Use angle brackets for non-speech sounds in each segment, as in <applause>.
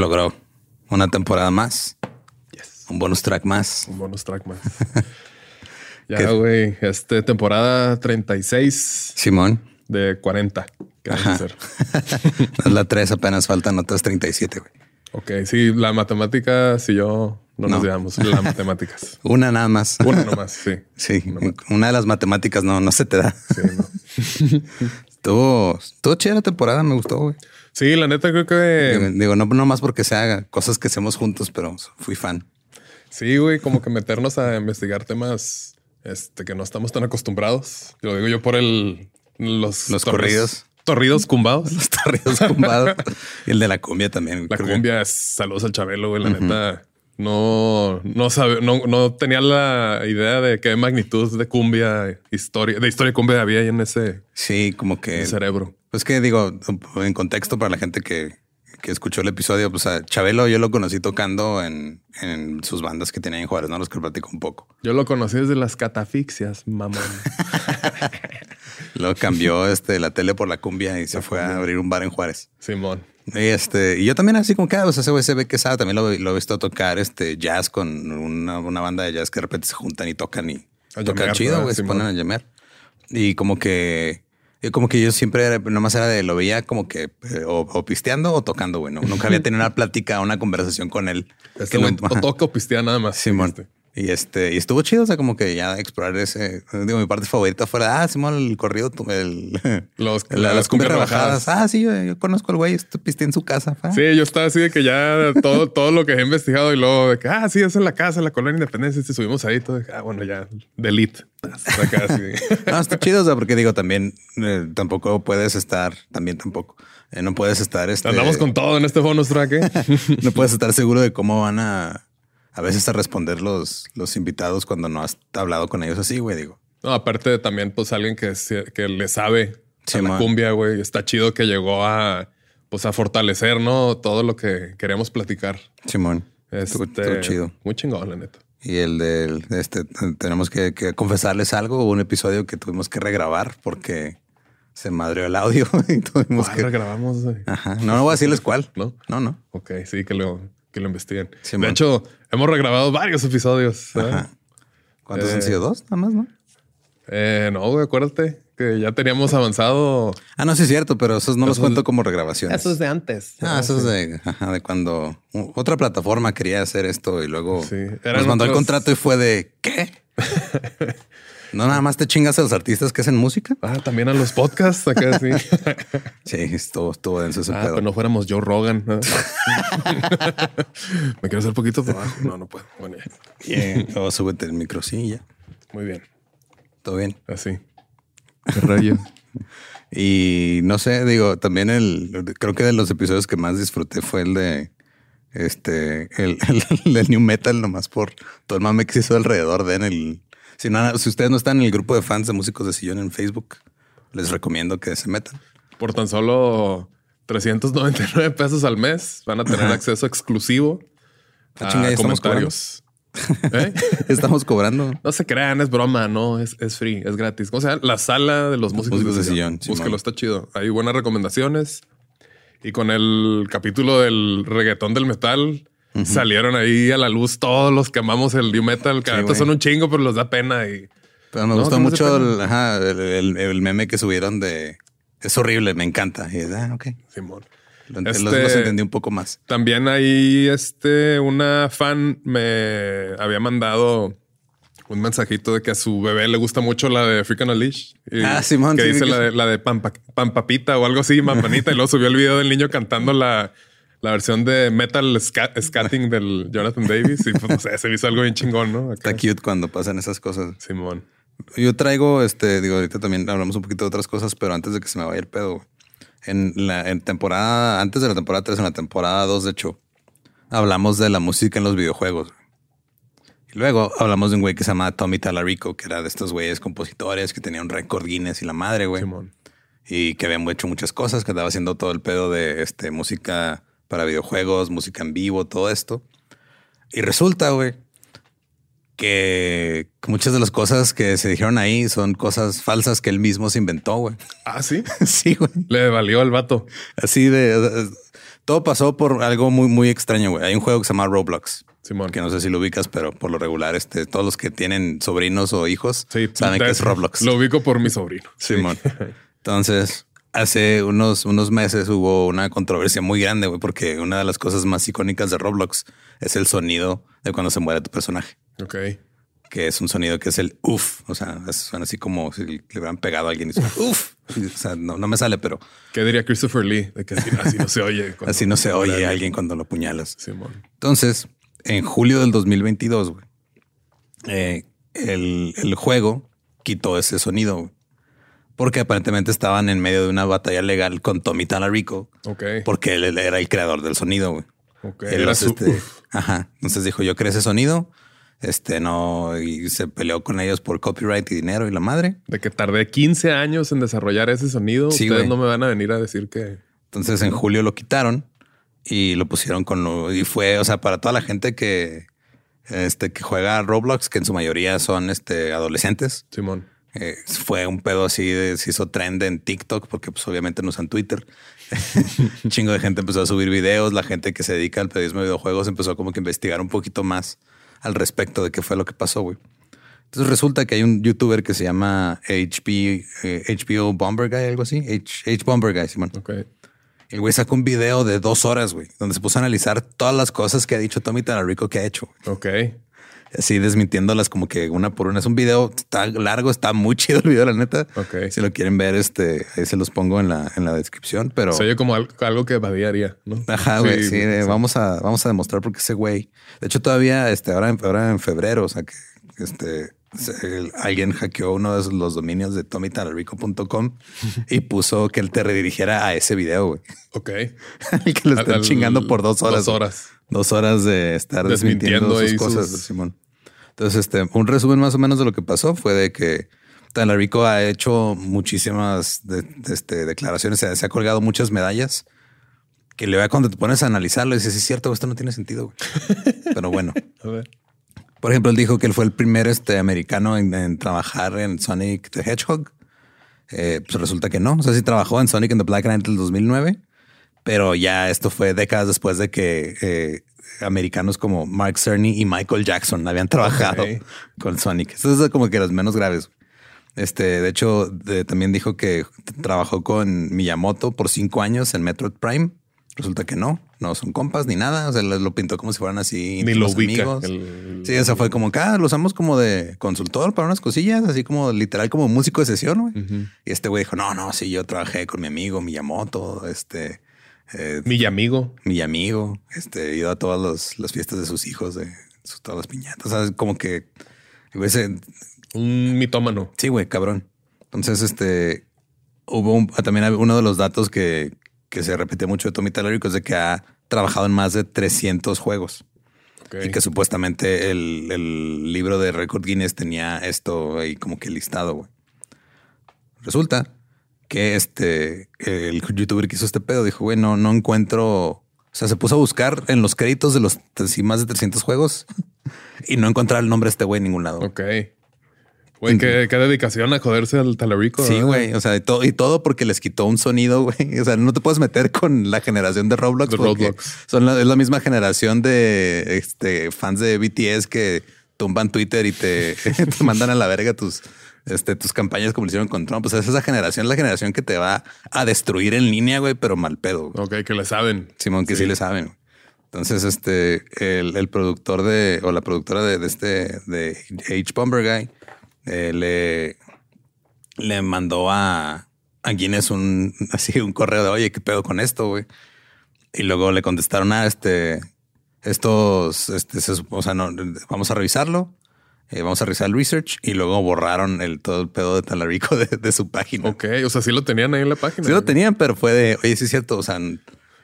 Logró. Una temporada más. Un bonus track más. Un bonus track más. <laughs> ya, güey. Este temporada 36. Simón. De 40. ¿Qué vas a hacer? la 3 apenas faltan otras 37, güey. Ok, sí, la matemática, si yo no, nos llevamos, las <laughs> matemáticas. Una nada más. Una nomás, sí. <laughs> Sí, una de las matemáticas no, no se te da. Sí, no. estuvo, estuvo chida la temporada, me gustó, güey. Sí, la neta creo que... Digo, no, no más porque se haga cosas que hacemos juntos, pero fui fan. Sí, güey, como que meternos a investigar temas este, que no estamos tan acostumbrados. Lo digo yo por el... Los, los corridos. Torridos cumbados. <laughs> Los torridos cumbados. <laughs> y el de la cumbia también. La cumbia, saludos al Chabelo, güey. La neta, no, no, sabe, no, no, tenía la idea de qué magnitud de cumbia, historia, de historia de cumbia había ahí en ese. Sí, como que. cerebro. Pues que digo, en contexto para la gente que, que escuchó el episodio, pues a Chabelo yo lo conocí tocando en, en sus bandas que tenía en Juárez, ¿no? Los que platico un poco. Yo lo conocí desde las catafixias, mamón. <laughs> Luego cambió este, la tele por la cumbia y se fue a abrir un bar en Juárez. Simón. Y este, y yo también así como que, ah, pues ese güey se ve que sabe, también lo, lo, he visto tocar este jazz con una, una, banda de jazz que de repente se juntan y tocan y tocan chido, güey, se ponen a llamear. Y como que, como que yo siempre nomás era de lo veía como que eh, o, pisteando o tocando, güey. Nunca había tenido una plática, una conversación con él. Es que lo, o toca o pistea nada más. Simón. Y este, y estuvo chido, o sea, como que ya explorar ese, digo, mi parte favorita fuera, ah, Simón, el corrido, el, <laughs> Los, las, cumbias rebajadas. Ah, sí, yo, conozco al güey, piste en su casa. Sí, yo estaba así de que ya todo, <laughs> todo lo que he investigado y luego de que, ah, sí, es en la casa, la colonia Independencia, subimos ahí, todo, ah, bueno, ya, delete. Acá, <laughs> no, está chido, o sea, porque digo, también eh, tampoco puedes estar, también tampoco. Eh, no puedes estar. Este, Andamos con todo en este bonus track. ¿eh? no puedes estar seguro de cómo van a a veces a responder los, los invitados cuando no has hablado con ellos así, güey, digo. No, aparte también, pues alguien que, que le sabe a la cumbia, güey. Está chido que llegó a, pues, a fortalecer, ¿no? Todo lo que queríamos platicar. Simón. Este, chido. Muy chingón, la neta. Y el de este, tenemos que, confesarles algo. Hubo un episodio que tuvimos que regrabar porque se madreó el audio <laughs> y tuvimos que. regrabamos? Ajá. No, no voy a decirles cuál. No, no, no. Ok, sí, que lo, que lo investiguen. de hecho, hemos regrabado varios episodios. ¿eh? ¿Cuántos han eh, sido? Dos, nada más, ¿no? Eh, no, güey, acuérdate que ya teníamos avanzado. Ah, no, sí es cierto, pero esos no los cuento como regrabaciones. Eso es de antes. Ah, eso es de, de cuando otra plataforma quería hacer esto y luego nos mandó el contrato y fue de ¿qué? <laughs> No nada más te chingas a los artistas que hacen música. Ah, también a los podcasts acá, sí. <laughs> sí, estuvo, estuvo denso ese ah, Pero no fuéramos Joe Rogan. <laughs> Me quiero hacer poquito trabajo. No, no puedo. Bueno, ya. O súbete el micro, sí, ya. Muy bien. Todo bien. Así. <laughs> Qué rayo. y no sé, digo, también el, creo que de los episodios que más disfruté fue el de este, el, el, new metal, nomás por todo el mame que se hizo alrededor de en el, si, si ustedes no están en el grupo de fans de músicos de sillón en Facebook, les recomiendo que se metan. Por tan solo 399 pesos al mes van a tener acceso exclusivo ah, a comentarios. ¿Eh? <laughs> Estamos cobrando. No se crean, es broma, no, es, es free, es gratis. O sea, la sala de los músicos, de sillón. Búsquelo, está chido. Hay buenas recomendaciones. Y con el capítulo del reggaetón del metal, salieron ahí a la luz todos los que amamos el new metal. Que son un chingo, pero los da pena. Y... Pero me gustó mucho el, meme que subieron de es horrible, me encanta. Y ah, ok. Simón. Lo, los, este, entendí un poco más. También ahí, este, una fan me había mandado un mensajito de que a su bebé le gusta mucho la de Freaking Unleashed. ah, Simón. Que dice la de, la de Pampapita o algo así, Mampanita. y luego subió el video del niño cantando la, la versión de metal scatting del Jonathan Davis y pues no sé, se hizo algo bien chingón, ¿no? Está cute cuando pasan esas cosas. Simón. Yo traigo, este, digo, ahorita también hablamos un poquito de otras cosas, pero antes de que se me vaya el pedo, en la en temporada, antes de la temporada 3, en la temporada 2, de hecho, hablamos de la música en los videojuegos. Y luego hablamos de un güey que se llama Tommy Talarico, que era de estos güeyes compositores que tenía un récord Guinness y la madre, güey. Simón. Y que habían hecho muchas cosas, que andaba haciendo todo el pedo de este, música para videojuegos, música en vivo, todo esto. Y resulta, güey, que muchas de las cosas que se dijeron ahí son cosas falsas que él mismo se inventó, güey. Ah, sí. <laughs> sí, güey. Le valió al vato. Así de Todo pasó por algo muy, muy extraño, güey. Hay un juego que se llama Roblox. Simón. Que no sé si lo ubicas, pero por lo regular, este, todos los que tienen sobrinos o hijos saben que es Roblox. Lo ubico por mi sobrino. Simón. <laughs> Entonces, hace unos, unos meses hubo una controversia muy grande, güey, porque una de las cosas más icónicas de Roblox es el sonido de cuando se muere tu personaje. Ok. Que es un sonido que es el uff. O sea, suena así como si le hubieran pegado a alguien y suena uff. O sea, no, me sale, pero. ¿Qué diría Christopher Lee? De que así, no se oye. así no se oye a alguien cuando lo puñalas. Simón. Entonces, en julio del 2022, güey, eh, el, el, juego quitó ese sonido. Güey porque aparentemente estaban en medio de una batalla legal con Tommy Talarico. Ok. Porque él, era el creador del sonido, güey. Ok. era su, este, ajá. Entonces dijo, yo creé ese sonido. Este no, y se peleó con ellos por copyright y dinero y la madre. De que tardé 15 años en desarrollar ese sonido. Sí, Ustedes no me van a venir a decir que. Entonces en julio lo quitaron y lo pusieron con lo. Y fue, o sea, para toda la gente que, este, que juega Roblox, que en su mayoría son este, adolescentes. Simón. Eh, fue un pedo así, de, se hizo trend en TikTok porque pues obviamente no usan Twitter. <laughs> un chingo de gente empezó a subir videos, la gente que se dedica al periodismo de videojuegos empezó como que a investigar un poquito más al respecto de qué fue lo que pasó, güey. Entonces resulta que hay un youtuber que se llama HP, HBO eh, Bomber Guy, algo así. H, H Bomber Guy, Simón. Okay. El güey sacó un video de dos horas, güey, donde se puso a analizar todas las cosas que ha dicho Tommy Tanarico que ha hecho. Ok así desmintiéndolas como que una por una. Es un video, está largo, está muy chido el video, la neta. Si lo quieren ver, este, ahí se los pongo en la, en la descripción, pero... Se oye como algo, que Badía ¿no? Ajá, güey, sí, vamos a, vamos a demostrar porque ese güey... De hecho, todavía, este, ahora, ahora en febrero, o sea que, este... alguien hackeó uno de los dominios de tommytalarico.com y puso que él te redirigiera a ese video, güey. Ok. <laughs> que lo están chingando por dos horas. Dos horas. Dos horas de estar desmintiendo, sus cosas, Simón. Entonces, este, un resumen más o menos de lo que pasó fue de que Talarico ha hecho muchísimas este, declaraciones, se, ha colgado muchas medallas que le va cuando te pones a analizarlo y dices, es cierto, esto no tiene sentido. <laughs> Pero bueno. Por ejemplo, él dijo que él fue el primer este, americano en, trabajar en Sonic the Hedgehog. Eh, pues resulta que no. O sea, sí trabajó en Sonic and the Black Knight en el 2009, pero ya esto fue décadas después de que eh, americanos como Mark Cerny y Michael Jackson habían trabajado con Sonic. Eso es como que los menos graves. Este, de hecho, también dijo que trabajó con Miyamoto por cinco años en Metroid Prime. Resulta que no, no son compas ni nada. O sea, lo pintó como si fueran así. Ni los amigos. Sí, o sea, fue como que ah, lo usamos como de consultor para unas cosillas, así como literal como músico de sesión. Y este güey dijo: No, no, sí, yo trabajé con mi amigo Miyamoto. Este, eh, mi amigo. Mi amigo. Este, ido a todas las fiestas de sus hijos, de todas las piñatas. O sea, como que un mitómano. Sí, güey, cabrón. Entonces, este hubo también uno de los datos que, que se repite mucho de Tommy Talarico es de que ha trabajado en más de 300 juegos. Y que supuestamente el, el, libro de Record Guinness tenía esto ahí como que listado, güey. Resulta que este, el youtuber que hizo este pedo dijo, güey, no, encuentro, o sea, se puso a buscar en los créditos de los más de 300 juegos y no encontrar el nombre de este güey en ningún lado. Ok. Güey, qué, dedicación a joderse al talarico. Sí, güey. O sea, y todo, y todo porque les quitó un sonido, <laughs> güey. O sea, no te puedes meter con la generación de Roblox. Roblox. Son la, es la misma generación de este, fans de BTS que tumban Twitter y te, <laughs> te mandan a la verga tus, este, tus campañas como lo hicieron con Trump. Pues es esa generación, la generación que te va a destruir en línea, güey, pero mal pedo. Ok, que le saben. Simón, que sí, le saben. Entonces, este, el, productor de, o la productora de, este, de H. Bomber Guy, eh, le, le mandó a, a Guinness un, <laughs> así, un correo de, oye, ¿qué pedo con esto, güey? Y luego le contestaron a ah, este, estos, este, o sea, no, vamos a revisarlo eh, vamos a revisar el research y luego borraron el todo el pedo de Talarico <laughs> de, su página. Ok, o sea, sí lo tenían ahí en la página. Sí lo tenían, pero fue de, oye, sí es cierto, o sea,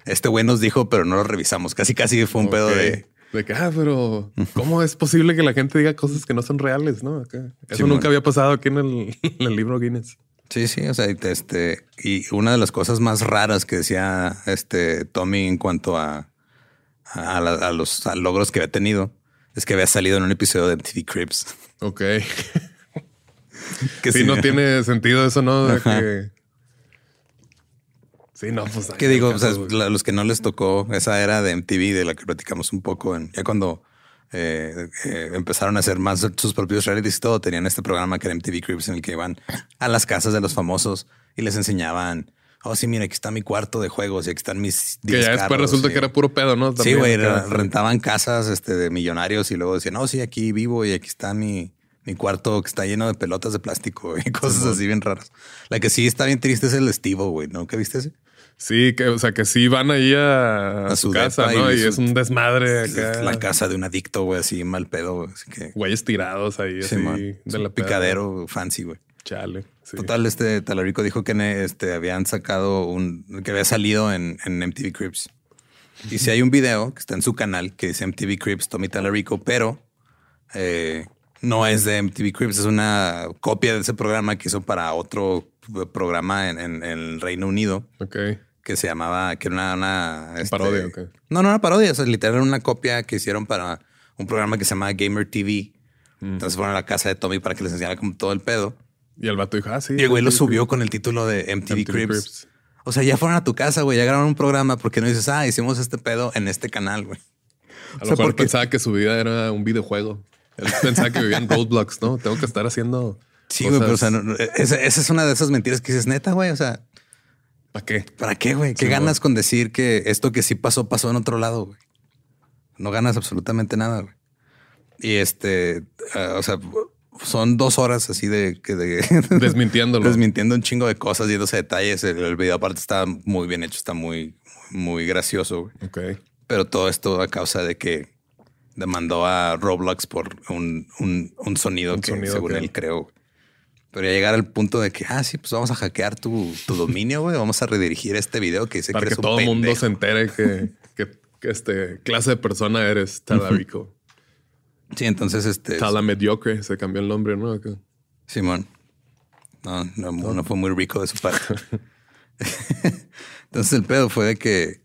este güey nos dijo, pero no lo revisamos. Casi, casi fue un pedo de... De que, ah, pero ¿cómo es posible que la gente diga cosas que no son reales? No, eso nunca había pasado aquí <laughs> en el, libro Guinness. Sí, sí, o sea, este, y una de las cosas más raras que decía este Tommy en cuanto a, a, los logros que había tenido es que había salido en un episodio de MTV Cribs. Ok. <laughs> que si no tiene sentido eso, ¿no? De que... Sí, no, pues. ¿Qué digo? O sea, los que no les tocó esa era de MTV de la que platicamos un poco en, ya cuando eh, eh, empezaron a hacer más sus propios realities y todo, tenían este programa que era MTV Cribs en el que iban a las casas de los famosos y les enseñaban oh, sí, mira, aquí está mi cuarto de juegos y aquí están mis. Que ya después resulta que era puro pedo, ¿no? sí, güey, rentaban casas este, de millonarios y luego decían, no, sí, aquí vivo y aquí está mi, mi cuarto que está lleno de pelotas de plástico y cosas así bien raras. La que sí está bien triste es el estivo, güey, ¿no? ¿Qué viste ese? Sí, que, o sea, que sí van ahí a, su casa, ¿no? Y, es un desmadre acá. La casa de un adicto, güey, así mal pedo. Así que... Güeyes tirados ahí, así, de la picadero fancy, güey. Chale. Total, este Talarico dijo que este, habían sacado un, que había salido en, en MTV Cribs. Y si hay un video que está en su canal que dice MTV Cribs Tommy Talarico, pero eh, no es de MTV Cribs, es una copia de ese programa que hizo para otro programa en, el Reino Unido. Ok. Que se llamaba, que era una. Este, parodia, No, no, una parodia. O sea, literal, una copia que hicieron para un programa que se llama Gamer TV. Mm. Entonces fueron a la casa de Tommy para que les enseñara como todo el pedo. Y el vato dijo, ah, sí. Y el güey lo subió con el título de MTV, Cribs. O sea, ya fueron a tu casa, güey, ya grabaron un programa porque no dices, ah, hicimos este pedo en este canal, güey. A lo mejor pensaba que su vida era un videojuego. Él pensaba que vivía en Roblox, ¿no? Tengo que estar haciendo. Sí, güey, pero o sea, esa, es una de esas mentiras que dices, neta, güey. O sea, ¿para qué? ¿Para qué, güey? ¿Qué ganas con decir que esto que sí pasó, pasó en otro lado, güey? No ganas absolutamente nada, güey. Y este, ah, o sea, son dos horas así de que de, <laughs> <laughs> desmintiéndolo, desmintiendo un chingo de cosas y esos detalles. El, video aparte está muy bien hecho, está muy, muy gracioso. Ok. Pero todo esto a causa de que demandó a Roblox por un, un, sonido que según él creó. Pero ya llegar al punto de que, ah, sí, pues vamos a hackear tu, tu dominio, güey. Vamos a redirigir este video que dice Para que, todo el mundo se entere que, que, este clase de persona eres, Talarico. Sí, entonces este. Tala mediocre, se cambió el nombre, ¿no? Simón. No, no, fue muy rico de su parte. <laughs> entonces el pedo fue de que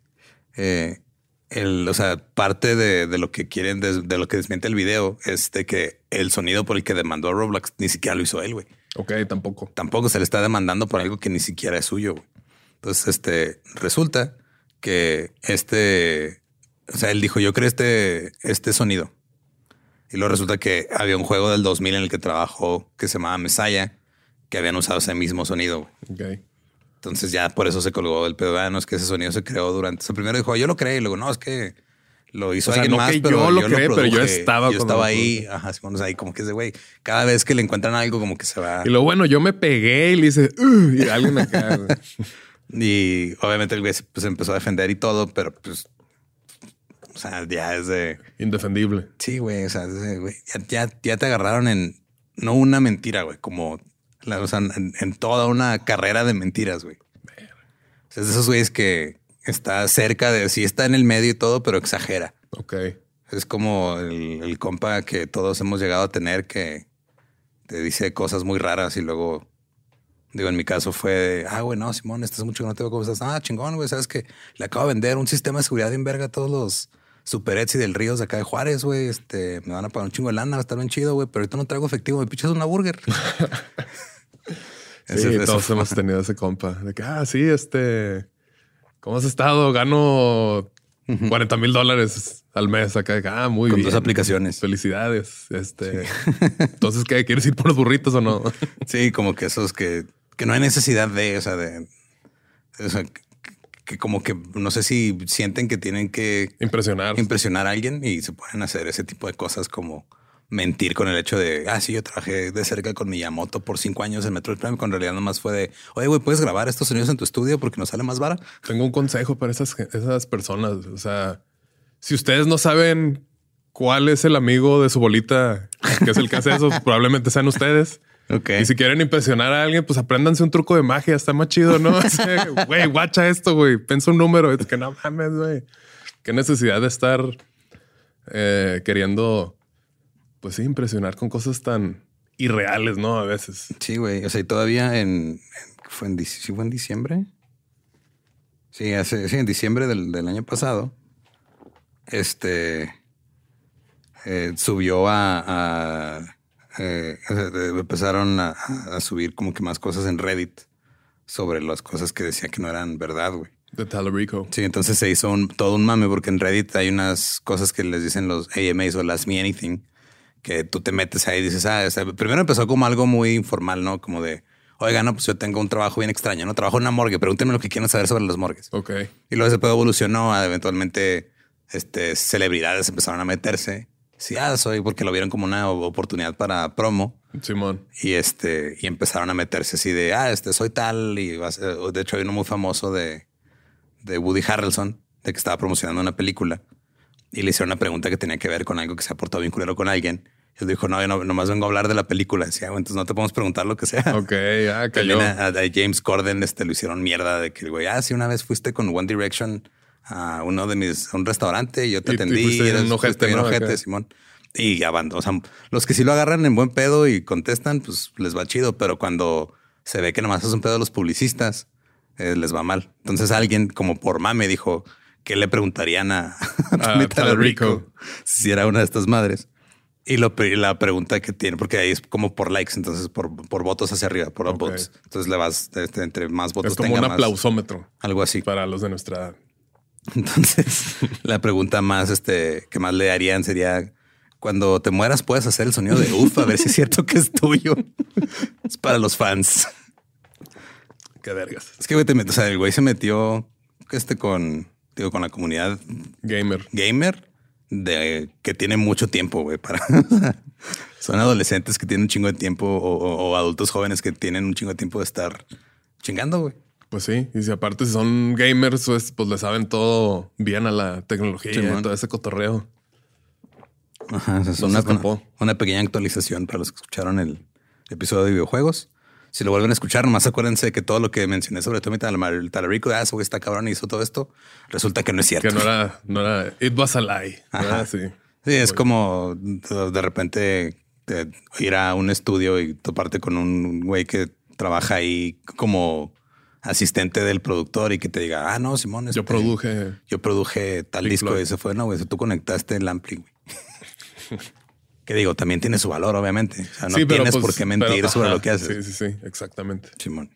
eh, el, o sea, parte de, lo que quieren, de, lo que desmiente el video, es de que el sonido por el que demandó a Roblox ni siquiera lo hizo él, güey. Ok, tampoco. Tampoco se le está demandando por algo que ni siquiera es suyo. Entonces, este resulta que este, o sea, él dijo: Yo creo este, este sonido y luego resulta que había un juego del 2000 en el que trabajó que se llamaba Messiah, que habían usado ese mismo sonido. Okay. Entonces ya por eso se colgó el pedo. Ah, no es que ese sonido se creó durante. O primero dijo, yo lo creé. Y luego, no, es que lo hizo alguien más, pero yo lo creé, pero yo estaba, yo estaba ahí. Ajá, ahí como que ese güey, cada vez que le encuentran algo, como que se va. Y lo bueno, yo me pegué y le hice, y alguien me <laughs> y obviamente el güey pues empezó a defender y todo, pero pues o sea, ya es de... Indefendible. Sí, güey. O sea, güey, ya, ya, te agarraron en... No una mentira, güey. Como... o sea, en, toda una carrera de mentiras, güey. O sea, es de esos güeyes que está cerca de... Sí está en el medio y todo, pero exagera. Ok. Es como el, el compa que todos hemos llegado a tener que te dice cosas muy raras y luego Digo, en mi caso fue, ah, güey, no, Simón, estás mucho que no te veo cómo estás. Ah, chingón, güey, sabes que le acabo de vender un sistema de seguridad en verga a todos los Super Etsy del Ríos de acá de Juárez, güey. Este, me van a pagar un chingo de lana, va a estar bien chido, güey, pero ahorita no traigo efectivo, me pichas una burger. <laughs> sí, todos hemos tenido ese compa de que, ah, sí, este, ¿cómo has estado? Gano 40 mil dólares al mes acá. Ah, muy bien. Con dos aplicaciones. Felicidades. Este, <laughs> entonces, ¿qué? ¿Quieres ir por los burritos o no? <laughs> sí, como que esos que, que no hay necesidad de, o sea, de, o sea, que como que no sé si sienten que tienen que impresionar, impresionar a alguien y se pueden hacer ese tipo de cosas como mentir con el hecho de, ah, sí, yo trabajé de cerca con Miyamoto por cinco años en Metroid Prime, cuando en realidad nomás fue de, oye, güey, ¿puedes grabar estos sonidos en tu estudio porque nos sale más vara? Tengo un consejo para esas, esas personas. O sea, si ustedes no saben cuál es el amigo de su bolita que es el que hace eso, <laughs> probablemente sean ustedes. Y si quieren impresionar a alguien, pues apréndanse un truco de magia. Está más chido, ¿no? <laughs> Güey, guacha esto, güey. Pensa un número. Es que no mames, güey. Qué necesidad de estar eh, queriendo, pues sí, impresionar con cosas tan irreales, ¿no? A veces. Sí, güey. O sea, y todavía en, fue en, ¿sí fue en diciembre. Sí, hace, sí, en diciembre del, año pasado. Este eh, subió a eh, empezaron a, subir como que más cosas en Reddit sobre las cosas que decía que no eran verdad, güey. De Talarico. Sí, entonces se hizo un, todo un mame porque en Reddit hay unas cosas que les dicen los AMAs o las Me Anything, que tú te metes ahí y dices, ah, primero empezó como algo muy informal, ¿no? Como de, oiga, no, pues yo tengo un trabajo bien extraño, ¿no? Trabajo en una morgue, pregúntenme lo que quieran saber sobre las morgues. Ok. Y luego ese pedo evolucionó a eventualmente este, celebridades empezaron a meterse. Sí, ah, soy porque lo vieron como una oportunidad para promo. Simón. Y este, y empezaron a meterse así de, ah, este, soy tal. Y de hecho hay uno muy famoso de, de Woody Harrelson, de que estaba promocionando una película. Y le hicieron una pregunta que tenía que ver con algo que se ha portado bien culero con alguien. Él dijo, no, yo no, nomás vengo a hablar de la película. Decía, entonces no te podemos preguntar lo que sea. Ok, ah, <laughs> cayó. A, James Corden este, lo hicieron mierda de que el güey, ah, sí, una vez fuiste con One Direction a uno de mis, a un restaurante y yo te atendí. Y, eres un ojete, Simón. Y ya van, o sea, los que sí lo agarran en buen pedo y contestan, pues les va chido, pero cuando se ve que nomás es un pedo a los publicistas, eh, les va mal. Entonces alguien como por mame dijo que le preguntarían a, <laughs> a Rico si era una de estas madres. Y lo, la pregunta que tiene, porque ahí es como por likes, entonces por, por votos hacia arriba, por votos. Entonces le vas este, entre más votos. Es como un aplausómetro. Algo así. Para los de nuestra edad. <laughs> Entonces, la pregunta más este, que más le harían sería: cuando te mueras, puedes hacer el sonido de uff, a ver si es cierto que es tuyo. <laughs> es para los fans. <laughs> Qué vergas. Es que güey, te o sea, el güey se metió este con, digo, con la comunidad gamer. Gamer de que tiene mucho tiempo, güey, para son adolescentes que tienen un chingo de tiempo o, adultos jóvenes que tienen un chingo de tiempo de estar chingando, güey. Pues sí, y si aparte son gamers, pues, pues le saben todo bien a la tecnología y todo ese cotorreo. Ajá, es una, una, pequeña actualización para los que escucharon el episodio de videojuegos. Si lo vuelven a escuchar, nomás acuérdense que todo lo que mencioné sobre Tommy Talarico, ah, güey está cabrón y hizo todo esto, resulta que no es cierto. Que no era, no era, it was a lie. Sí. sí, es como de repente ir a un estudio y toparte con un güey que trabaja ahí como asistente del productor y que te diga, ah, no, Simón, yo este, produje, yo produje tal disco y se fue, no, güey, tú conectaste el ampli, güey. <laughs> Que digo, también tiene su valor, obviamente. O sea, no tienes por pues, qué mentir sobre lo que haces. Sí, sí, sí, exactamente. Simón.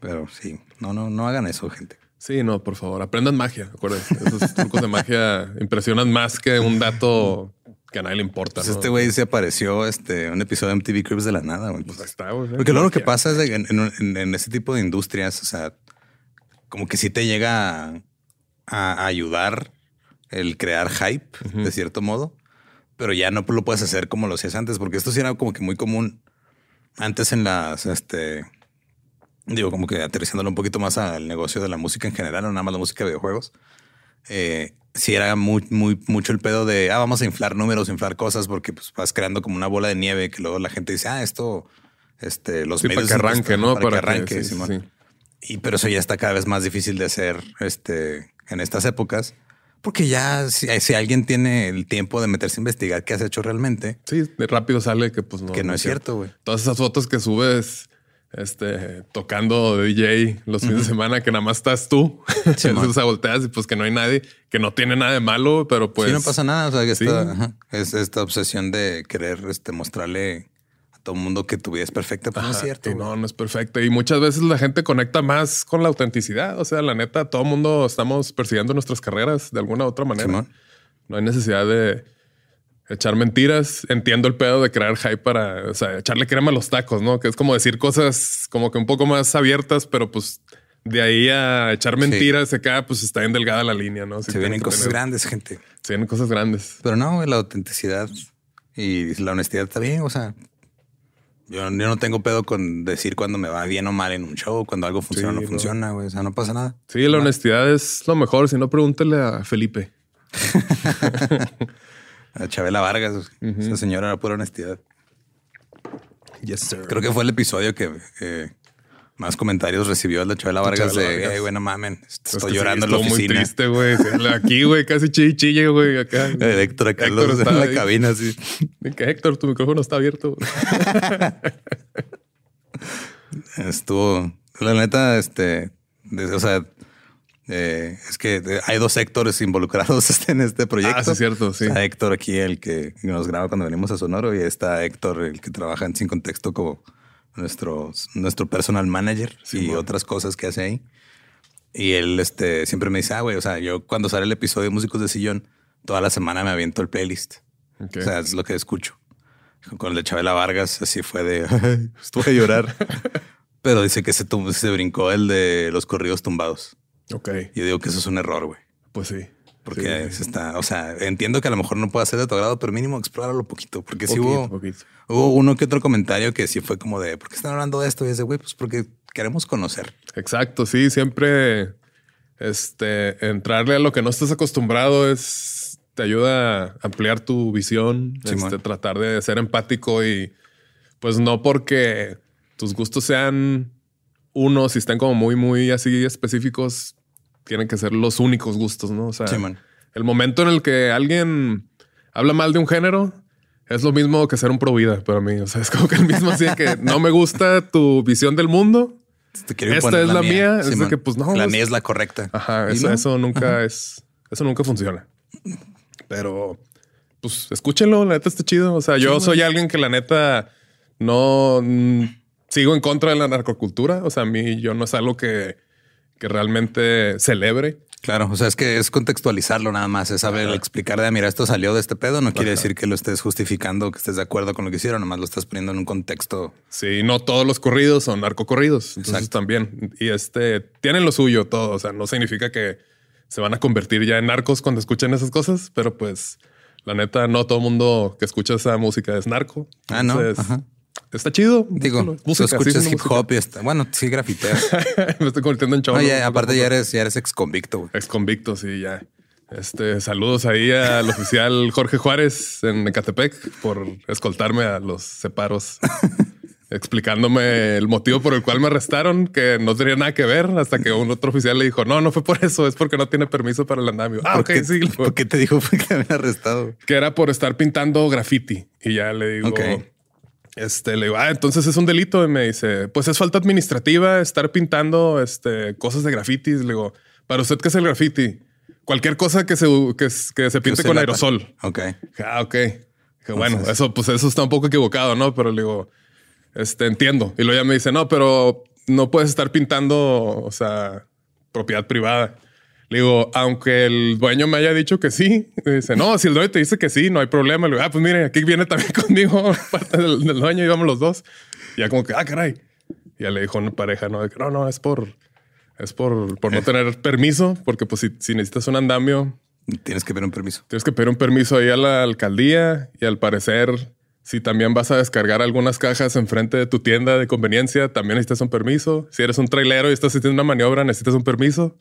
Pero sí, no, no, no hagan eso, gente. Sí, no, por favor, aprendan magia. Acuérdense, esos trucos de magia <laughs> impresionan más que un dato que a nadie le importa. Pues este güey se apareció este un episodio de MTV Cribs de la nada. Güey. Pues está, güey. Porque lo que pasa es que en, ese tipo de industrias, o sea, como que sí te llega a, ayudar el crear hype de cierto modo pero ya no lo puedes hacer como lo hacías antes, porque esto sí era como que muy común antes en las, este, digo, como que aterrizándolo un poquito más al negocio de la música en general, no nada más la música de videojuegos. Eh, sí era muy, muy, mucho el pedo de, ah, vamos a inflar números, inflar cosas, porque pues vas creando como una bola de nieve que luego la gente dice, ah, esto, este, los medios. Para que arranque, ¿no? Para, que arranque, Y pero eso ya está cada vez más difícil de hacer, este, en estas épocas. Porque ya si, si, alguien tiene el tiempo de meterse a investigar qué has hecho realmente. Sí, de rápido sale que pues no. Que no, es cierto, güey. Todas esas fotos que subes este, tocando DJ los fines de semana que nada más estás tú. Sí, <laughs> Entonces volteas y pues que no hay nadie, que no tiene nada de malo, pero pues. Sí, no pasa nada. O sea, que esta, es esta obsesión de querer este, mostrarle todo el mundo que tu vida es perfecta, pues no es cierto. No, no es perfecta. Y muchas veces la gente conecta más con la autenticidad. O sea, la neta, todo el mundo estamos persiguiendo nuestras carreras de alguna u otra manera. no hay necesidad de echar mentiras. Entiendo el pedo de crear hype para, o sea, echarle crema a los tacos, ¿no? Que es como decir cosas como que un poco más abiertas, pero pues de ahí a echar mentiras se acá, pues está bien delgada la línea, ¿no? se vienen cosas grandes, gente. Se vienen cosas grandes. Pero no, la autenticidad y la honestidad está bien. O sea, yo, no tengo pedo con decir cuando me va bien o mal en un show, cuando algo funciona o no, funciona, güey. O sea, no pasa nada. Sí, la honestidad es lo mejor. Si no, pregúntele a Felipe. <laughs> <laughs> a Chabela Vargas. Esa señora era pura honestidad. Yes, sir. Creo que fue el episodio que más comentarios recibió de Chabela Vargas de, hey, güey, no mamen, estoy llorando en la oficina. muy triste, güey. Aquí, güey, casi chille, güey, acá. El Héctor acá Héctor en la cabina, Héctor, tu micrófono está abierto. <laughs> Estuvo, la neta, este, o sea, eh, es que hay dos Héctores involucrados <laughs> en este proyecto. Ah, sí, es cierto, sí. Está Héctor aquí, el que nos graba cuando venimos a Sonoro, y está Héctor, el que trabaja en Sin Contexto como nuestro, nuestro personal manager y otras cosas que hace ahí. Y él este, siempre me dice, ah, güey, o sea, yo cuando sale el episodio de Músicos de Sillón, toda la semana me aviento el playlist. O sea, es lo que escucho. Con el de Chabela Vargas, así fue de, <laughs> estuve a llorar. <laughs> Pero dice que se, se brincó el de los corridos tumbados. Ok. Yo digo que eso es un error, güey. Pues sí. Porque está, o sea, entiendo que a lo mejor no pueda ser de tu agrado, pero mínimo explóralo poquito. Porque si hubo, hubo uno que otro comentario que sí fue como de, ¿por qué están hablando de esto? Y ese güey, pues porque queremos conocer. Exacto, sí, siempre este, entrarle a lo que no estás acostumbrado es, te ayuda a ampliar tu visión, este, tratar de ser empático y pues no porque tus gustos sean unos y estén como muy, muy así específicos, tienen que ser los únicos gustos, ¿no? O sea, el momento en el que alguien habla mal de un género es lo mismo que ser un pro vida para mí. O sea, es como que el mismo así que <laughs> no me gusta tu visión del mundo. Esta es la, mía. es que, pues no. La mía es la correcta. Ajá. Eso, nunca es. Eso nunca funciona. <laughs> Pero, pues escúchenlo. La neta está chido. O sea, yo soy alguien que la neta no mm, sigo en contra de la narcocultura. O sea, a mí yo no es algo que que realmente celebre. Claro, o sea, es que es contextualizarlo nada más, es saber explicar de, mira, esto salió de este pedo, no quiere decir que lo estés justificando, que estés de acuerdo con lo que hicieron, nomás lo estás poniendo en un contexto. Sí, no todos los corridos son narcocorridos, entonces también. Y este, tienen lo suyo todo, o sea, no significa que se van a convertir ya en narcos cuando escuchen esas cosas, pero pues la neta, no todo mundo que escucha esa música es narco. Ah, no. Está chido. Digo, música, escuchas hip hop y está. Bueno, sí, grafiteas. <laughs> Me estoy convirtiendo en chavo. aparte, ya eres, ya eres ex convicto. Ex convicto, sí, ya. Este, saludos ahí al oficial Jorge Juárez en Ecatepec por escoltarme a los separos, <laughs> explicándome el motivo por el cual me arrestaron, que no tenía nada que ver, hasta que un otro oficial le dijo, no, no fue por eso, es porque no tiene permiso para el andamio. Ah, ok, sí. ¿Por qué te dijo que me habían arrestado? Que era por estar pintando graffiti. Y ya le digo, este, le digo, ah, entonces es un delito. Y me dice, pues es falta administrativa estar pintando este, cosas de grafitis. Le digo, para usted, ¿qué es el graffiti? Cualquier cosa que se, que, se pinte con aerosol. Ok. Ah, ok. bueno, eso, pues eso está un poco equivocado, ¿no? Pero le digo, este, entiendo. Y luego ya me dice, no, pero no puedes estar pintando, o sea, propiedad privada. Le digo, aunque el dueño me haya dicho que sí, dice, no, si el dueño te dice que sí, no hay problema. Le digo, ah, pues mire, aquí viene también <laughs> conmigo parte del, dueño y vamos los dos. Y ya como que, ah, caray. Y ya le dijo una pareja, no, no, no, es por, es por, por no eh. tener permiso, porque pues si, si necesitas un andamio. Tienes que pedir un permiso. Tienes que pedir un permiso ahí a la alcaldía y al parecer si también vas a descargar algunas cajas enfrente de tu tienda de conveniencia, también necesitas un permiso. Si eres un trailero y estás haciendo una maniobra, necesitas un permiso.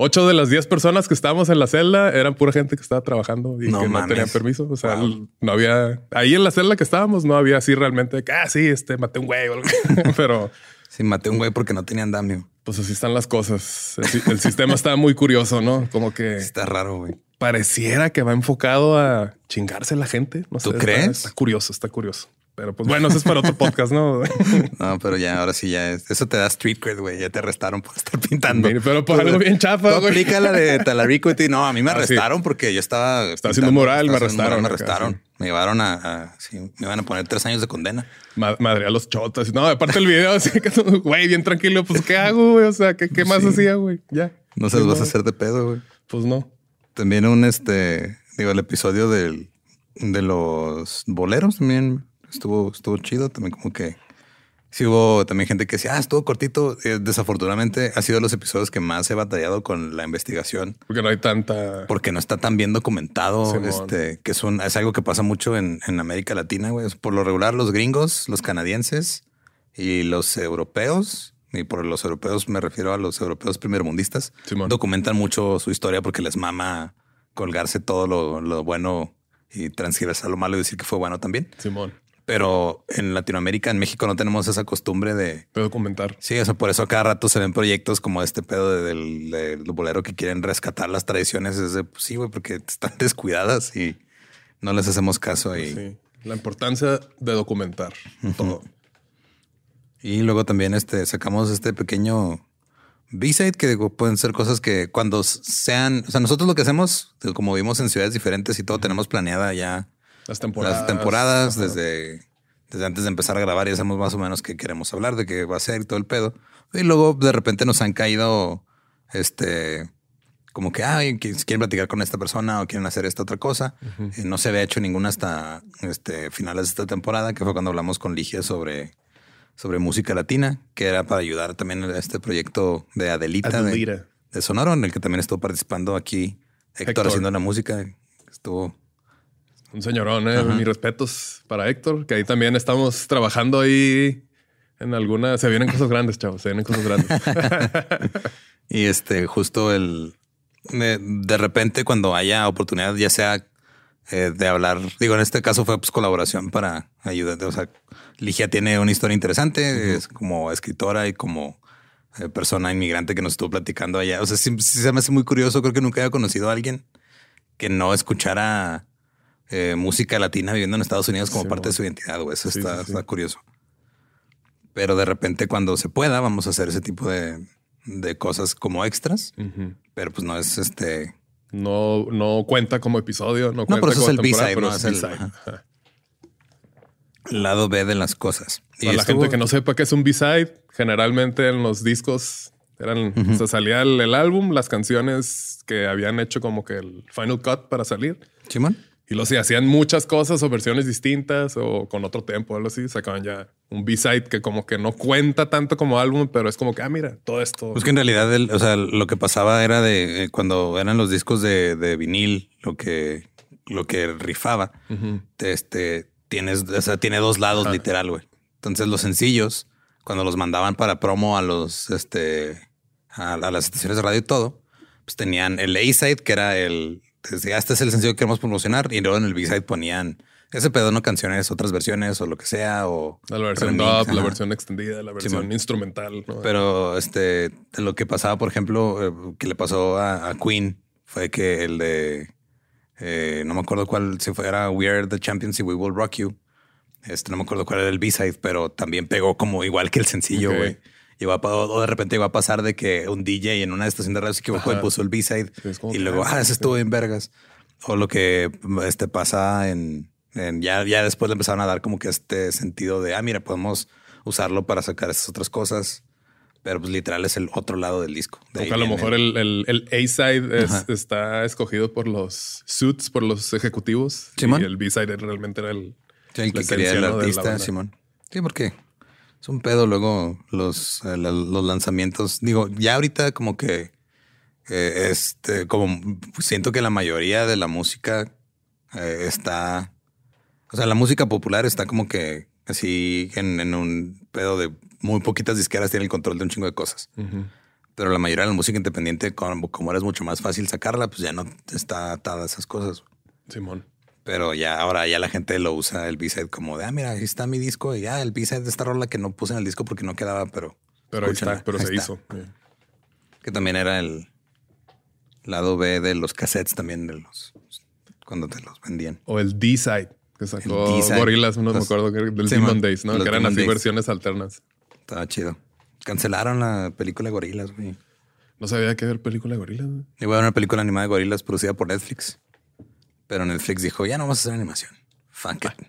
Ocho de las diez personas que estábamos en la celda eran pura gente que estaba trabajando y que no tenían permiso. O sea, no había ahí en la celda que estábamos, no había así realmente que, ah, sí, este maté un güey o algo. <laughs> Pero sí, maté un güey porque no tenía andamio. Pues así están las cosas. El, sistema está muy curioso, ¿no? Como que está raro, güey. Pareciera que va enfocado a chingarse la gente. No ¿Tú crees? está curioso, está curioso. Pero pues bueno, eso es para otro podcast, ¿no? <laughs> no, pero ya, ahora sí, ya es, eso te da street cred, güey. Ya te arrestaron por estar pintando. Pero por algo bien chafa, güey. Aplica la de Talarico y no, a mí me <laughs> ah, arrestaron porque yo estaba. Estaba haciendo moral, me arrestaron. me arrestaron. Me llevaron a, sí, me iban a poner tres años de condena. madre a los chotas. No, aparte el video, <laughs> así que, güey, bien tranquilo. Pues, ¿qué hago, güey? O sea, ¿qué, qué más hacía, güey? Ya. No se los vas a hacer de pedo, güey. Pues no. También un, este, digo, el episodio del, de los boleros también estuvo, estuvo chido. También como que sí hubo también gente que decía, ah, estuvo cortito. Eh, desafortunadamente ha sido de los episodios que más he batallado con la investigación. Porque no hay tanta... Porque no está tan bien documentado, este, que es, es algo que pasa mucho en, en América Latina, güey. Por lo regular, los gringos, los canadienses y los europeos, y por los europeos me refiero a los europeos primermundistas, documentan mucho su historia porque les mama colgarse todo lo, lo bueno y transgiversar lo malo y decir que fue bueno también. Simón. Pero en Latinoamérica, en México, no tenemos esa costumbre de, documentar. Sí, o sea, por eso cada rato se ven proyectos como este pedo del, del bolero que quieren rescatar las tradiciones. Es de, pues sí, güey, porque <laughs> están descuidadas y no les hacemos caso. Y... Sí. La importancia de documentar todo. Y luego también este, sacamos este pequeño B-side que pueden ser cosas que cuando sean, o sea, nosotros lo que hacemos, como vivimos en ciudades diferentes y todo, tenemos planeada ya las temporadas. Las temporadas desde desde antes de empezar a grabar ya sabemos más o menos qué queremos hablar, de qué va a ser y todo el pedo. Y luego de repente nos han caído, este, como que, ah, quieren platicar con esta persona o quieren hacer esta otra cosa. No se había hecho ninguna hasta este, finales de esta temporada, que fue cuando hablamos con Ligia sobre, sobre música latina, que era para ayudar también a este proyecto de Adelita, De, Sonoro, en el que también estuvo participando aquí Héctor, haciendo la música. Estuvo un señorón, eh. mis respetos para Héctor, que ahí también estamos trabajando ahí en alguna. Se vienen cosas grandes, chavos, se vienen cosas grandes. <laughs> y este, justo el. De repente, cuando haya oportunidad, ya sea eh, de hablar, digo, en este caso fue pues, colaboración para ayudar. O sea, Ligia tiene una historia interesante, es como escritora y como eh, persona inmigrante que nos estuvo platicando allá. O sea, sí, se me hace muy curioso. Creo que nunca había conocido a alguien que no escuchara eh, música latina viviendo en Estados Unidos como parte de su identidad, güey. Eso está, curioso. Pero de repente cuando se pueda vamos a hacer ese tipo de, cosas como extras. Pero pues no es este... No, no cuenta como episodio, no, cuenta pero eso es el B-side, no es el, lado B de las cosas. Y Para la gente que no sepa qué es un B-side, generalmente en los discos eran, se salía el, álbum, las canciones que habían hecho como que el final cut para salir. Simón. Y lo sé, hacían muchas cosas o versiones distintas o con otro tempo o algo así. Sacaban ya un B-side que como que no cuenta tanto como álbum, pero es como que, ah, mira, todo esto. Pues que en realidad, o sea, lo que pasaba era de eh, cuando eran los discos de, vinil, lo que, lo que rifaba, este, tienes, o sea, tiene dos lados literal, güey. Entonces los sencillos, cuando los mandaban para promo a los, este, a, a las estaciones de radio y todo, pues tenían el A-side, que era el, decía, este es el sencillo que queremos promocionar. Y luego en el B-side ponían ese pedo, no canciones, otras versiones o lo que sea. O la versión dub, la versión extendida, la versión instrumental. Pero este, lo que pasaba, por ejemplo, eh, que le pasó a, Queen fue que el de eh, no me acuerdo cuál, si fuera We Are the Champions y We Will Rock You. Este, no me acuerdo cuál era el B-side, pero también pegó como igual que el sencillo, güey. Iba a, o de repente iba a pasar de que un DJ en una estación de radio se equivocó y puso el B-side y luego, ah, ese estuvo en vergas. O lo que este pasa en, ya, ya después le empezaron a dar como que este sentido de, ah, mira, podemos usarlo para sacar estas otras cosas. Pero pues literal es el otro lado del disco. a lo mejor el, el, A-side está escogido por los suits, por los ejecutivos. y el B-side realmente era el, que quería el artista, Simón. Sí, porque es un pedo luego los, eh, los lanzamientos. Digo, ya ahorita como que eh, este, como siento que la mayoría de la música eh, está, o sea, la música popular está como que así en, un pedo de muy poquitas disqueras tiene el control de un chingo de cosas. Pero la mayoría de la música independiente, como, como es mucho más fácil sacarla, pues ya no está atada a esas cosas. Simón. Pero ya ahora ya la gente lo usa el B-side como de, ah, mira, ahí está mi disco y ya el B-side de esta rola que no puse en el disco porque no quedaba, pero. Pero ahí está, pero se hizo. Que también era el lado B de los cassettes también de los cuando te los vendían. O el D-side que sacó Gorillaz, no me acuerdo del Demon Days, ¿no? Que eran así versiones alternas. Estaba chido. Cancelaron la película de Gorillaz, güey. No sabía que era película de Gorillaz. Iba a ver una película animada de Gorillaz producida por Netflix. Pero Netflix dijo, ya no vamos a hacer animación. Fuck it.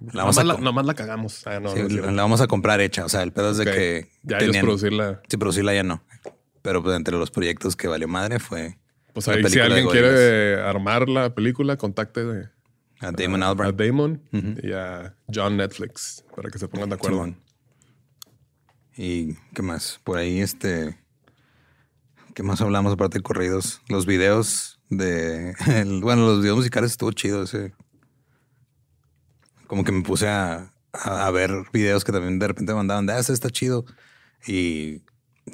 La nomás, la, nomás, la, cagamos. Ah, la, vamos a comprar hecha. O sea, el pedo es de que. Ya tenían, producirla. Sí, producirla ya no. Pero pues entre los proyectos que valió madre fue. Pues ahí, si alguien quiere armar la película, contacte de, a Damon Albarn. A Damon y a John Netflix para que se pongan de acuerdo. ¿Y qué más? Por ahí, este. ¿Qué más hablamos aparte de corridos? Los videos de <laughs> bueno, los videos musicales estuvo chido ese. Como que me puse a, a, ver videos que también de repente mandaban de ah, está chido. Y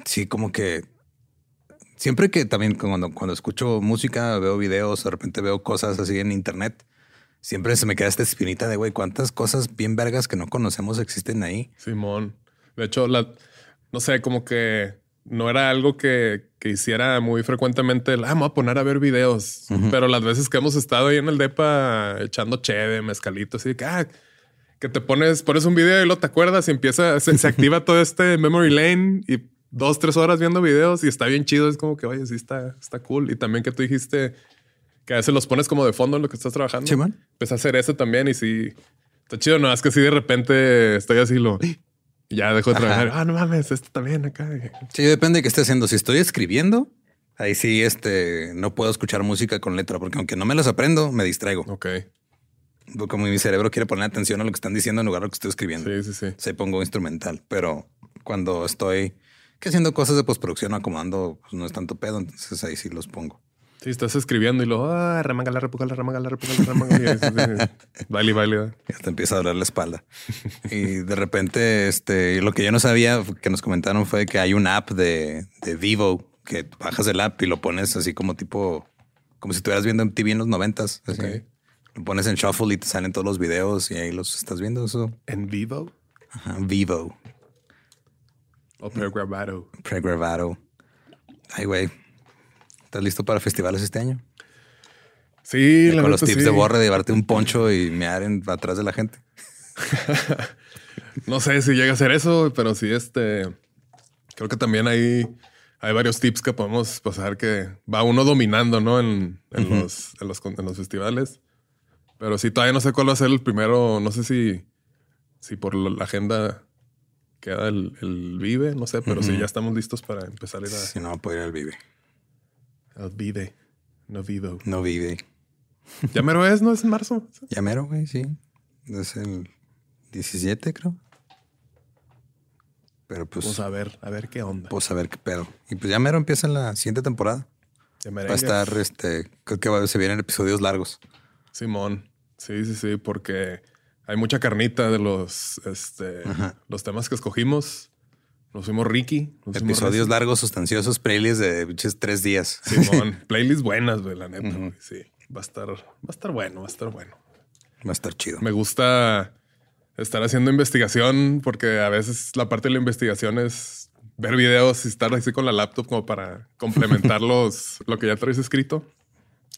sí, como que siempre que también cuando, cuando escucho música, veo videos, de repente veo cosas así en internet, siempre se me queda esta espinita de güey, cuántas cosas bien vergas que no conocemos existen ahí. Simón. De hecho, la, no sé, como que no era algo que, que hiciera muy frecuentemente el, ah, vamos a poner a ver videos. Pero las veces que hemos estado ahí en el DEPA echando cheve, mezcalito, así que, ah, que te pones, pones un video y lo te acuerdas y empieza, se, activa todo este memory lane y dos, tres horas viendo videos y está bien chido. Es como que, oye, sí está, está cool. Y también que tú dijiste que a veces los pones como de fondo en lo que estás trabajando. Sí, man. Empecé a hacer eso también y sí, Está chido, no, es que si de repente estoy así lo ya dejo de trabajar. Ah, no mames, esto también acá. Sí, depende de qué esté haciendo. Si estoy escribiendo, ahí sí, este, no puedo escuchar música con letra, porque aunque no me las aprendo, me distraigo. Ok. Como mi cerebro quiere poner atención a lo que están diciendo en lugar de lo que estoy escribiendo. Sí, sí, sí. Se pongo instrumental, pero cuando estoy que haciendo cosas de postproducción acomodando, pues no es tanto pedo, entonces ahí sí los pongo. Sí, estás escribiendo y luego, ah, remanga la repuca, la remanga la repuca, la remanga. baile, <laughs> baile. Ya te empieza a doler la espalda. y de repente, este, lo que yo no sabía que nos comentaron fue que hay una app de, de Vivo que bajas el app y lo pones así como tipo, como si estuvieras viendo TV en los noventas. Lo pones en shuffle y te salen todos los videos y ahí los estás viendo eso. ¿En vivo? Ajá, vivo. O pregrabado. Pregrabado. Ay, güey. ¿Estás listo para festivales este año? Sí, Con los tips de borre de llevarte un poncho y mear en, atrás de la gente. <laughs> no sé si llega a ser eso, pero sí, este. Creo que también hay, hay varios tips que podemos pasar que va uno dominando, ¿no? En, los, en, los, en los festivales. Pero sí, todavía no sé cuál va a ser el primero. No sé si, si por la agenda queda el, Vive, no sé, pero sí ya estamos listos para empezar a ir a. Si no, puedo ir al Vive. El Vive. No Vivo. No Vive. ¿Ya mero es? ¿No es en marzo? Ya mero, güey, sí. Es el 17, creo. Pero pues. Pues a ver, a ver qué onda. Pues a ver qué pedo. Y pues ya mero empieza la siguiente temporada. Va a estar, este, creo que se vienen episodios largos. Simón. Sí, sí, sí, porque hay mucha carnita de los, este, los temas que escogimos. Nos fuimos Ricky. Episodios largos, sustanciosos, playlists de biches tres días. Simón, <laughs> playlists buenas, güey, la neta. Sí, va a estar, va a estar bueno, va a estar bueno. Va a estar chido. Me gusta estar haciendo investigación porque a veces la parte de la investigación es ver videos y estar así con la laptop como para complementar <laughs> los, lo que ya traes escrito.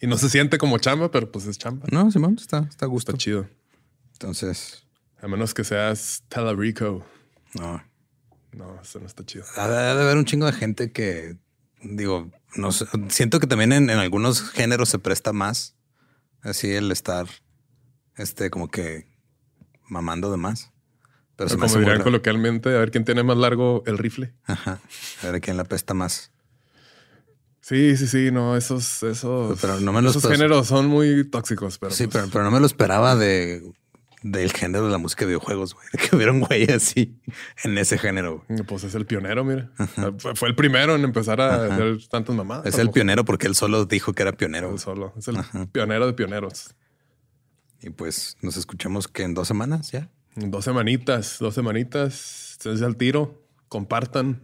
Y no se siente como chamba, pero pues es chamba. No, Simón, está, está a gusto. Está chido. Entonces. A menos que seas Telerico. No. No, eso no está chido. Ha de, haber un chingo de gente que, digo, no sé, siento que también en, algunos géneros se presta más así el estar, este, como que mamando de más. Pero, como dirían coloquialmente, a ver quién tiene más largo el rifle. Ajá. A ver quién la pesta más. Sí, sí, sí, no, esos, esos, pero no me los esos géneros son muy tóxicos. Pero sí, pues pero, pero, no me lo esperaba de del género de la música de videojuegos, güey. Que hubiera un güey así en ese género. Pues es el pionero, mira. Fue, el primero en empezar a hacer tantas mamadas. Es el pionero porque él solo dijo que era pionero. solo. Es el pionero de pioneros. Y pues nos escuchamos que en dos semanas ya. dos semanitas, dos semanitas. Esténse al tiro. Compartan.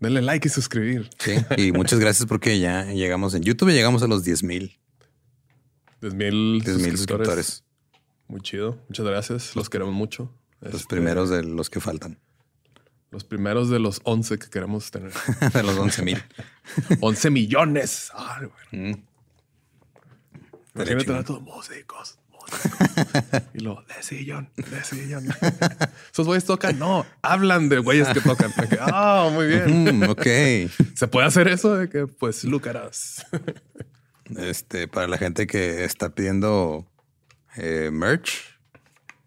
Denle like y suscribir. Sí. Y muchas gracias porque ya llegamos en YouTube. Llegamos a los 10 mil. 10 mil suscriptores. Muy chido. Muchas gracias. Los queremos mucho. Los este, primeros de los que faltan. Los primeros de los 11 que queremos tener. <laughs> de los 11 mil. <laughs> 11 millones. Ay, bueno. Mm. Imagínate todos músicos. <laughs> y luego, de sillón, de sillón. Esos güeyes tocan, no, hablan de güeyes que tocan. Ah, muy bien. Mm, ok. Se puede hacer eso de que, pues, Lucaras. este, para la gente que está pidiendo eh, merch.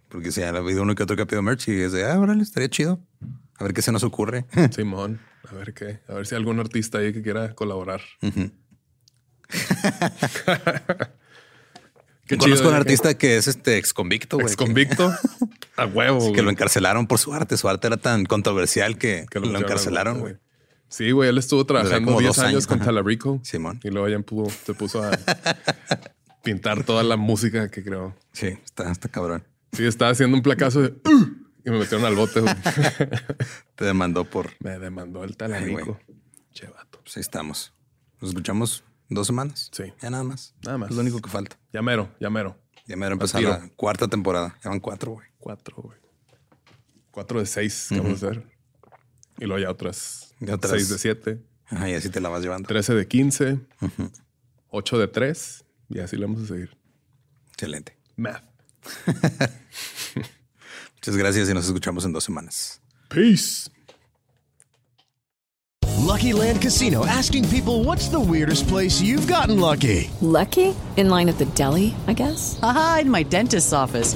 Porque si ha habido uno que otro que ha pedido merch y es de, ah, órale, estaría chido. A ver qué se nos ocurre. <laughs> Simón, a ver qué. A ver si hay algún artista ahí que quiera colaborar. <laughs> Qué Conozco un artista que es este ex convicto. Ex convicto <laughs> a huevo. que lo encarcelaron por su arte. Su arte era tan controversial que, lo, encarcelaron, güey. Sí, güey, él estuvo trabajando 10 años, con Talarico. Simón. Y luego ya se puso a pintar toda la música que creó. Sí, está, está cabrón. Sí, estaba haciendo un placazo de y me metieron al bote. <laughs> Te demandó por. Me demandó el talarico. Che, vato. Pues ahí estamos. Nos escuchamos dos semanas. Sí. Ya nada más. Nada más. Es lo único que falta. Ya mero, ya mero. Ya mero empezar la cuarta temporada. Ya van cuatro, güey. Cuatro, güey. Cuatro de seis que vamos a hacer. Y luego ya otras, seis de siete. Ajá, y así te la vas llevando. Trece de quince. Ocho de tres. Y así le vamos a seguir. Excelente. Math. <laughs> Muchas gracias y nos escuchamos en dos semanas. Peace. Lucky Land Casino asking people what's the weirdest place you've gotten lucky? Lucky? In line at the deli, I guess? Aha, in my dentist's office.